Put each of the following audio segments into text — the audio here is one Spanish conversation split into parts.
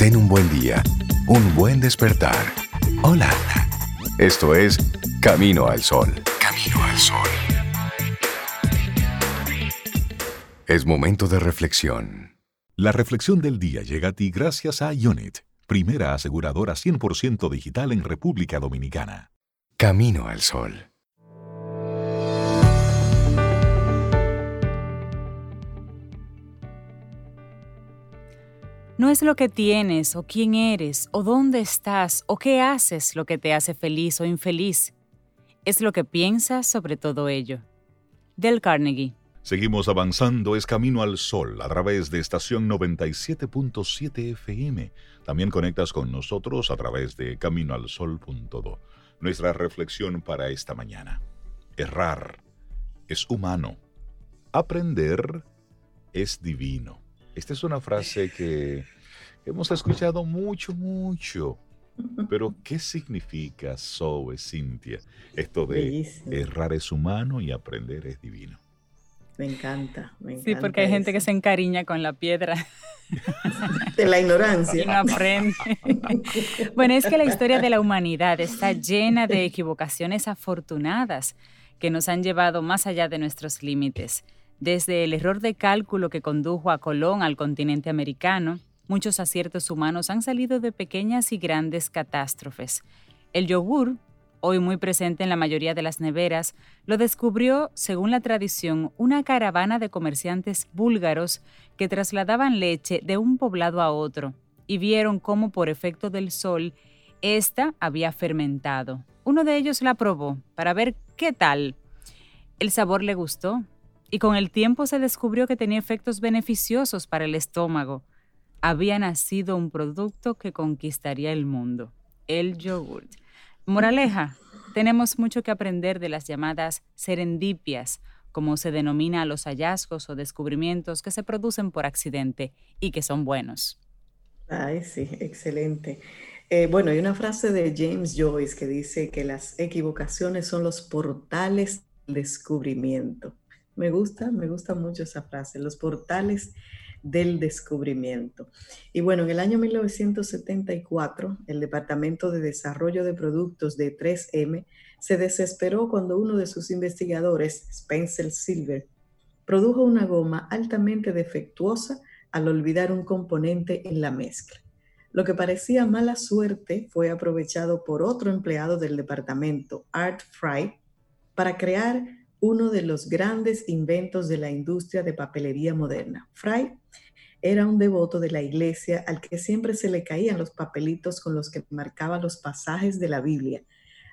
Ten un buen día, un buen despertar. Hola. Esto es Camino al Sol. Camino al Sol. Es momento de reflexión. La reflexión del día llega a ti gracias a Unit, primera aseguradora 100% digital en República Dominicana. Camino al Sol. No es lo que tienes o quién eres o dónde estás o qué haces lo que te hace feliz o infeliz. Es lo que piensas sobre todo ello. Del Carnegie. Seguimos avanzando, es Camino al Sol a través de estación 97.7 FM. También conectas con nosotros a través de caminoalsol.do. Nuestra reflexión para esta mañana. Errar es humano. Aprender es divino. Esta es una frase que hemos escuchado mucho, mucho. Pero, ¿qué significa, Zoe, Cintia? Esto de errar es humano y aprender es divino. Me encanta, me encanta. Sí, porque hay gente que se encariña con la piedra. De la ignorancia. Y no aprende. bueno, es que la historia de la humanidad está llena de equivocaciones afortunadas que nos han llevado más allá de nuestros límites. Desde el error de cálculo que condujo a Colón al continente americano, muchos aciertos humanos han salido de pequeñas y grandes catástrofes. El yogur, hoy muy presente en la mayoría de las neveras, lo descubrió, según la tradición, una caravana de comerciantes búlgaros que trasladaban leche de un poblado a otro y vieron cómo por efecto del sol ésta había fermentado. Uno de ellos la probó para ver qué tal. El sabor le gustó y con el tiempo se descubrió que tenía efectos beneficiosos para el estómago. Había nacido un producto que conquistaría el mundo, el yogurt. Moraleja, tenemos mucho que aprender de las llamadas serendipias, como se denomina a los hallazgos o descubrimientos que se producen por accidente y que son buenos. Ay, sí, excelente. Eh, bueno, hay una frase de James Joyce que dice que las equivocaciones son los portales del descubrimiento. Me gusta, me gusta mucho esa frase, los portales del descubrimiento. Y bueno, en el año 1974, el Departamento de Desarrollo de Productos de 3M se desesperó cuando uno de sus investigadores, Spencer Silver, produjo una goma altamente defectuosa al olvidar un componente en la mezcla. Lo que parecía mala suerte fue aprovechado por otro empleado del departamento, Art Fry, para crear uno de los grandes inventos de la industria de papelería moderna. Fry era un devoto de la iglesia al que siempre se le caían los papelitos con los que marcaba los pasajes de la Biblia.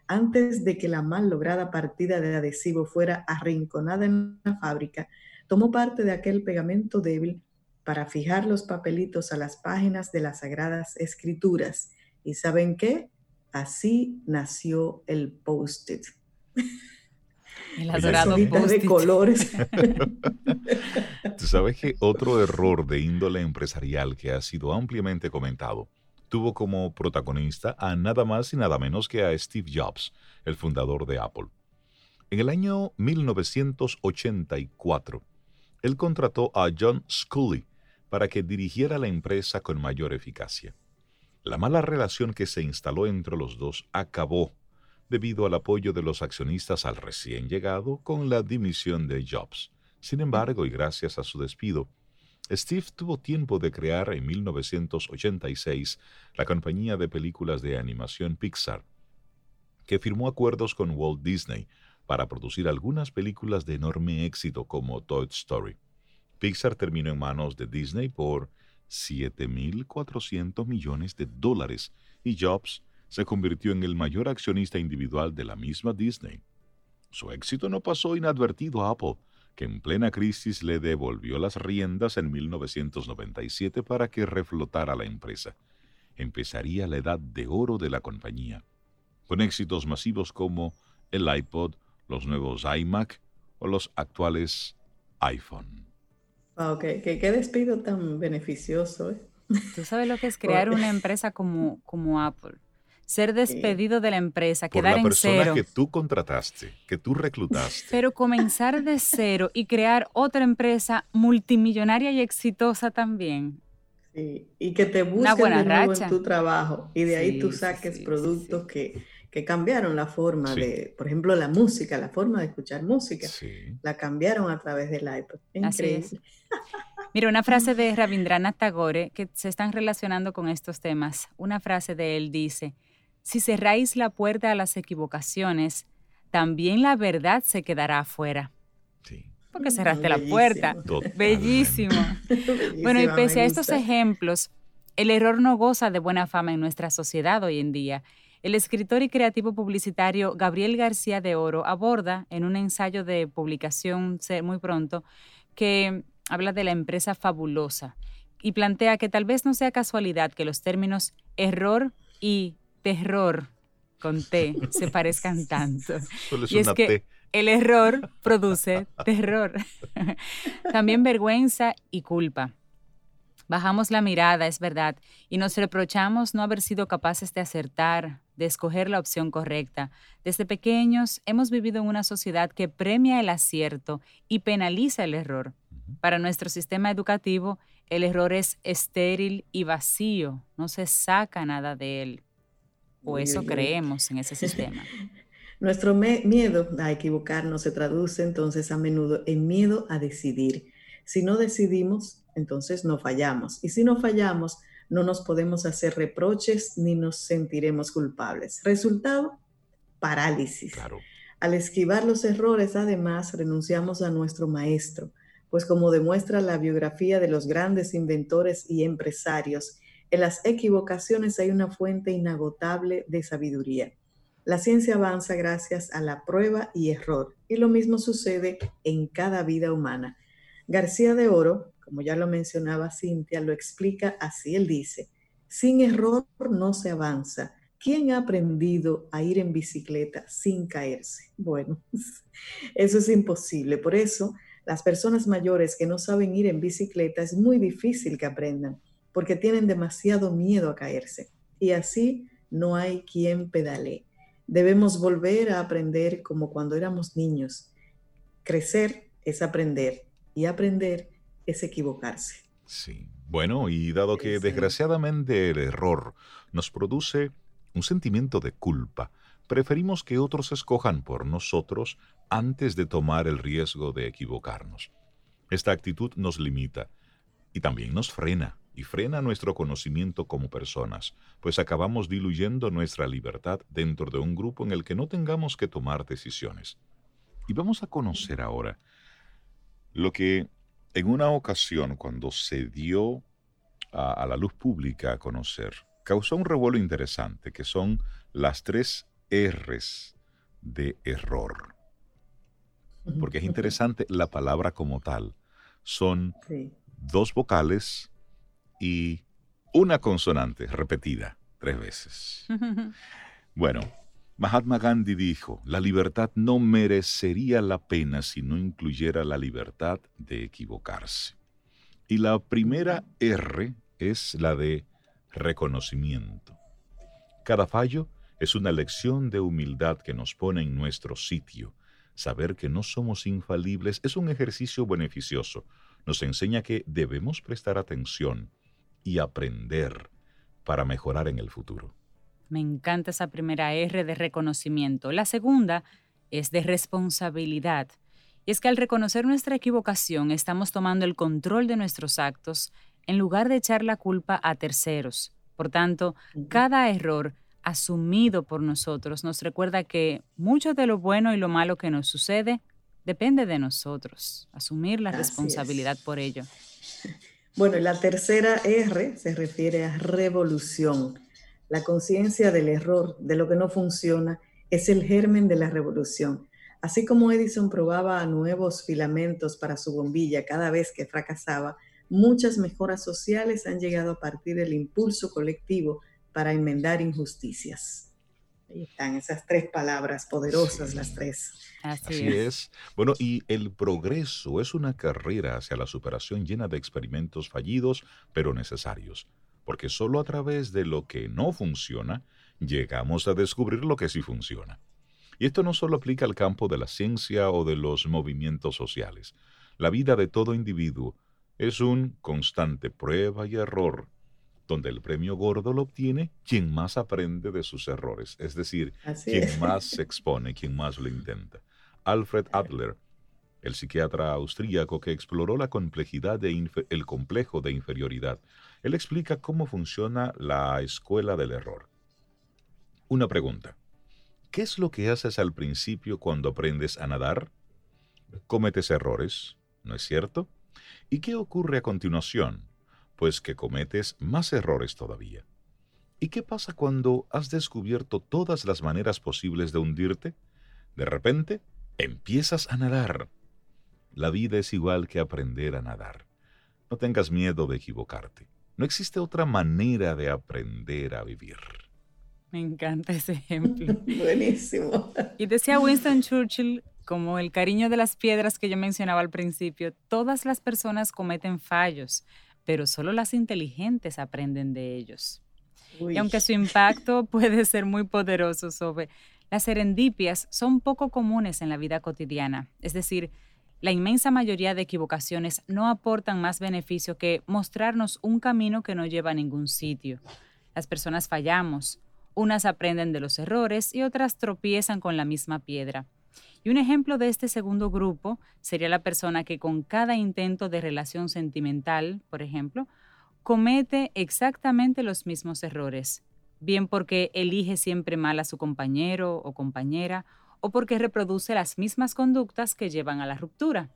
Antes de que la mal lograda partida de adhesivo fuera arrinconada en la fábrica, tomó parte de aquel pegamento débil para fijar los papelitos a las páginas de las sagradas escrituras. ¿Y saben qué? Así nació el post-it. El adorado de colores. Tú sabes que otro error de índole empresarial que ha sido ampliamente comentado tuvo como protagonista a nada más y nada menos que a Steve Jobs, el fundador de Apple. En el año 1984, él contrató a John Scully para que dirigiera la empresa con mayor eficacia. La mala relación que se instaló entre los dos acabó debido al apoyo de los accionistas al recién llegado con la dimisión de Jobs. Sin embargo, y gracias a su despido, Steve tuvo tiempo de crear en 1986 la compañía de películas de animación Pixar, que firmó acuerdos con Walt Disney para producir algunas películas de enorme éxito como Toy Story. Pixar terminó en manos de Disney por 7.400 millones de dólares y Jobs se convirtió en el mayor accionista individual de la misma Disney. Su éxito no pasó inadvertido a Apple, que en plena crisis le devolvió las riendas en 1997 para que reflotara la empresa. Empezaría la edad de oro de la compañía, con éxitos masivos como el iPod, los nuevos iMac o los actuales iPhone. Wow, qué, qué, despido tan beneficioso. ¿eh? Tú sabes lo que es crear una empresa como, como Apple ser despedido de la empresa, quedar en cero. la persona que tú contrataste, que tú reclutaste. Pero comenzar de cero y crear otra empresa multimillonaria y exitosa también. y que te busquen de nuevo en tu trabajo y de ahí tú saques productos que, que, cambiaron la forma de, por ejemplo, la música, la forma de escuchar música, la cambiaron a través del iPod. Increíble. Mira, una frase de Rabindranath Tagore que se están relacionando con estos temas. Una frase de él dice, si cerráis la puerta a las equivocaciones, también la verdad se quedará afuera. Sí. Porque cerraste la puerta. Bellísimo. bueno, y pese a estos ejemplos, el error no goza de buena fama en nuestra sociedad hoy en día. El escritor y creativo publicitario Gabriel García de Oro aborda en un ensayo de publicación muy pronto que habla de la empresa fabulosa y plantea que tal vez no sea casualidad que los términos error y terror con T se parezcan tanto. y es que el error produce terror. También vergüenza y culpa. Bajamos la mirada, es verdad, y nos reprochamos no haber sido capaces de acertar, de escoger la opción correcta. Desde pequeños hemos vivido en una sociedad que premia el acierto y penaliza el error. Para nuestro sistema educativo, el error es estéril y vacío, no se saca nada de él. O eso creemos en ese sistema. Nuestro miedo a equivocarnos se traduce entonces a menudo en miedo a decidir. Si no decidimos, entonces no fallamos. Y si no fallamos, no nos podemos hacer reproches ni nos sentiremos culpables. Resultado, parálisis. Al esquivar los errores, además, renunciamos a nuestro maestro, pues como demuestra la biografía de los grandes inventores y empresarios, en las equivocaciones hay una fuente inagotable de sabiduría. La ciencia avanza gracias a la prueba y error, y lo mismo sucede en cada vida humana. García de Oro, como ya lo mencionaba Cintia, lo explica así. Él dice, sin error no se avanza. ¿Quién ha aprendido a ir en bicicleta sin caerse? Bueno, eso es imposible. Por eso, las personas mayores que no saben ir en bicicleta es muy difícil que aprendan porque tienen demasiado miedo a caerse. Y así no hay quien pedale. Debemos volver a aprender como cuando éramos niños. Crecer es aprender y aprender es equivocarse. Sí. Bueno, y dado que desgraciadamente el error nos produce un sentimiento de culpa, preferimos que otros escojan por nosotros antes de tomar el riesgo de equivocarnos. Esta actitud nos limita y también nos frena y frena nuestro conocimiento como personas, pues acabamos diluyendo nuestra libertad dentro de un grupo en el que no tengamos que tomar decisiones. Y vamos a conocer ahora lo que en una ocasión, cuando se dio a, la luz pública a conocer, causó un revuelo interesante, que son las tres R's de error. Porque es interesante la palabra como tal. Son dos vocales y una consonante repetida tres veces. Bueno, Mahatma Gandhi dijo, la libertad no merecería la pena si no incluyera la libertad de equivocarse. Y la primera R es la de reconocimiento. Cada fallo es una lección de humildad que nos pone en nuestro sitio. Saber que no somos infalibles es un ejercicio beneficioso. Nos enseña que debemos prestar atención y aprender para mejorar en el futuro. Me encanta esa primera R de reconocimiento. La segunda es de responsabilidad. Y es que al reconocer nuestra equivocación estamos tomando el control de nuestros actos en lugar de echar la culpa a terceros. Por tanto, cada error asumido por nosotros nos recuerda que mucho de lo bueno y lo malo que nos sucede depende de nosotros, asumir la responsabilidad por ello. Bueno, la tercera R se refiere a revolución. La conciencia del error, de lo que no funciona, es el germen de la revolución. Así como Edison probaba nuevos filamentos para su bombilla cada vez que fracasaba, muchas mejoras sociales han llegado a partir del impulso colectivo para enmendar injusticias. Ahí están esas tres palabras poderosas, las tres. Así, es. Bueno, y el progreso es una carrera hacia la superación llena de experimentos fallidos, pero necesarios. Porque solo a través de lo que no funciona, llegamos a descubrir lo que sí funciona. Y esto no solo aplica al campo de la ciencia o de los movimientos sociales. La vida de todo individuo Es un constante prueba y error, donde el premio gordo lo obtiene quien más aprende de sus errores, es decir, quien más se expone, quien más lo intenta. Alfred Adler, el psiquiatra austríaco que exploró la complejidad de el complejo de inferioridad, él explica cómo funciona la escuela del error. Una pregunta. ¿Qué es lo que haces al principio cuando aprendes a nadar? Cometes errores, ¿no es cierto? ¿Y qué ocurre a continuación? Pues que cometes más errores todavía. ¿Y qué pasa cuando has descubierto todas las maneras posibles de hundirte? De repente, empiezas a nadar. La vida es igual que aprender a nadar. No tengas miedo de equivocarte. No existe otra manera de aprender a vivir. Me encanta ese ejemplo. Buenísimo. Y decía Winston Churchill, como el cariño de las piedras que yo mencionaba al principio, todas las personas cometen fallos, pero solo las inteligentes aprenden de ellos. Y aunque su impacto puede ser muy poderoso sobre las serendipias, son poco comunes en la vida cotidiana. Es decir, la inmensa mayoría de equivocaciones no aportan más beneficio que mostrarnos un camino que no lleva a ningún sitio. Las personas fallamos, unas aprenden de los errores y otras tropiezan con la misma piedra. Y un ejemplo de este segundo grupo sería la persona que con cada intento de relación sentimental, por ejemplo, comete exactamente los mismos errores, bien porque elige siempre mal a su compañero o compañera, o porque reproduce las mismas conductas que llevan a la ruptura.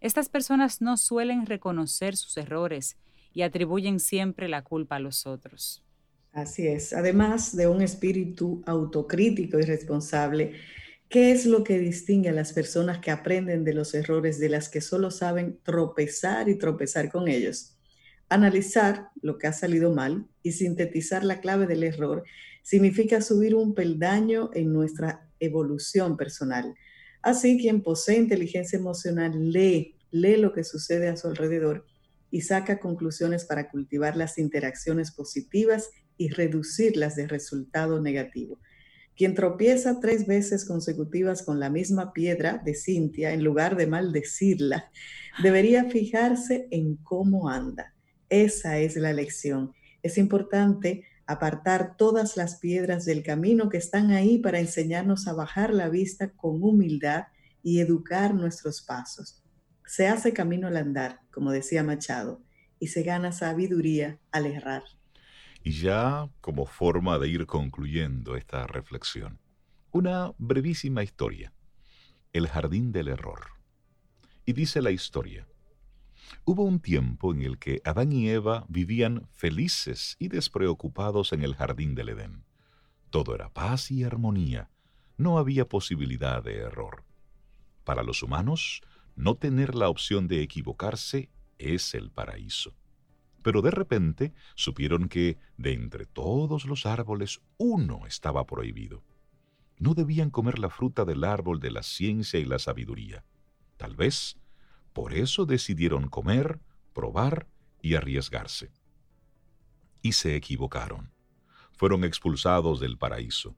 Estas personas no suelen reconocer sus errores y atribuyen siempre la culpa a los otros. Así es. Además de un espíritu autocrítico y responsable, ¿qué es lo que distingue a las personas que aprenden de los errores de las que solo saben tropezar y tropezar con ellos? Analizar lo que ha salido mal y sintetizar la clave del error significa subir un peldaño en nuestra evolución personal. Así, quien posee inteligencia emocional lee, lee lo que sucede a su alrededor y saca conclusiones para cultivar las interacciones positivas y reducirlas de resultado negativo. Quien tropieza tres veces consecutivas con la misma piedra de Cintia, en lugar de maldecirla, debería fijarse en cómo anda. Esa es la lección. Es importante apartar todas las piedras del camino que están ahí para enseñarnos a bajar la vista con humildad y educar nuestros pasos. Se hace camino al andar, como decía Machado, y se gana sabiduría al errar. Y ya como forma de ir concluyendo esta reflexión, una brevísima historia. El jardín del error. Y dice la historia. Hubo un tiempo en el que Adán y Eva vivían felices y despreocupados en el jardín del Edén. Todo era paz y armonía. No había posibilidad de error. Para los humanos, no tener la opción de equivocarse es el paraíso. Pero de repente supieron que de entre todos los árboles uno estaba prohibido. No debían comer la fruta del árbol de la ciencia y la sabiduría. Tal vez por eso decidieron comer, probar y arriesgarse. Y se equivocaron. Fueron expulsados del paraíso.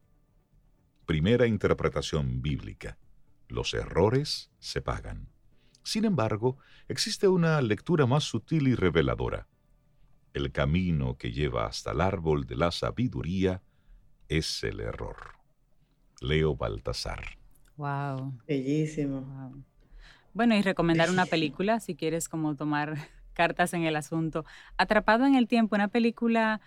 Primera interpretación bíblica. Los errores se pagan. Sin embargo, existe una lectura más sutil y reveladora. El camino que lleva hasta el árbol de la sabiduría es el error. Leo Baltasar. Wow. Bellísimo. Bueno, y recomendar una película, si quieres como tomar cartas en el asunto. Atrapado en el tiempo, una película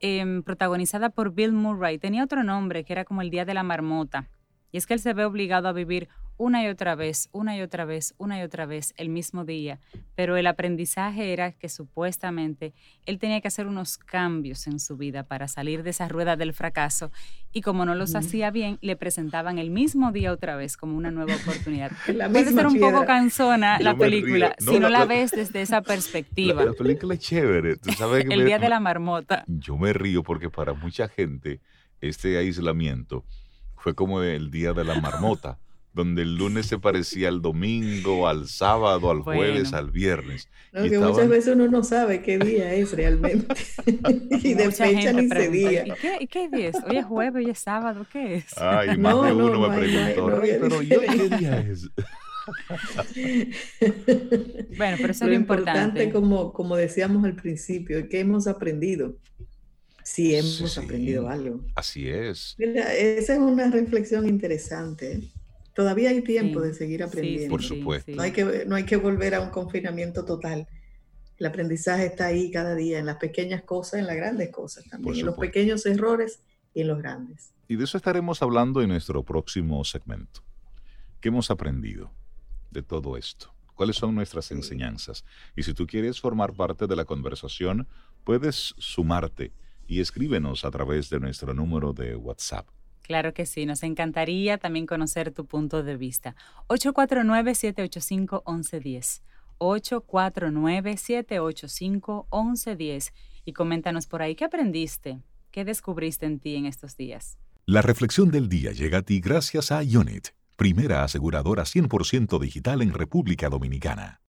em, protagonizada por Bill Murray. Tenía otro nombre, que era como El Día de la Marmota. Y es que él se ve obligado a vivir una y otra vez, una y otra vez, una y otra vez el mismo día, pero el aprendizaje era que supuestamente él tenía que hacer unos cambios en su vida para salir de esa rueda del fracaso y como no los hacía bien, le presentaban el mismo día otra vez como una nueva oportunidad. Puede ser un poco cansona la película si no la, ves desde esa perspectiva. La, película es chévere. el día de la marmota. Yo me río porque para mucha gente este aislamiento fue como el día de la marmota donde el lunes se parecía al domingo, al sábado, al jueves, al viernes. No, que muchas veces uno no sabe qué día es realmente. y de fecha ni se día. ¿Y qué, ¿Y qué día es? Hoy es jueves, hoy es sábado, ¿qué es? Ay, más de uno me preguntó, pero ¿yo qué día es? bueno, pero eso es lo importante. como, como decíamos al principio, que hemos aprendido. Si hemos aprendido algo. Así es. esa es una reflexión interesante. Todavía hay tiempo de seguir aprendiendo. Por supuesto. No, hay que, no hay que volver a un confinamiento total. El aprendizaje está ahí cada día, en las pequeñas cosas, en las grandes cosas también, en los pequeños errores y en los grandes. Y de eso estaremos hablando en nuestro próximo segmento. ¿Qué hemos aprendido de todo esto? ¿Cuáles son nuestras enseñanzas? Y si tú quieres formar parte de la conversación, puedes sumarte y escríbenos a través de nuestro número de WhatsApp. Claro que sí, nos encantaría también conocer tu punto de vista. 849-785-1110. 849-785-1110. Y coméntanos por ahí qué aprendiste, qué descubriste en ti en estos días. La reflexión del día llega a ti gracias a Unit, primera aseguradora 100% digital en República Dominicana.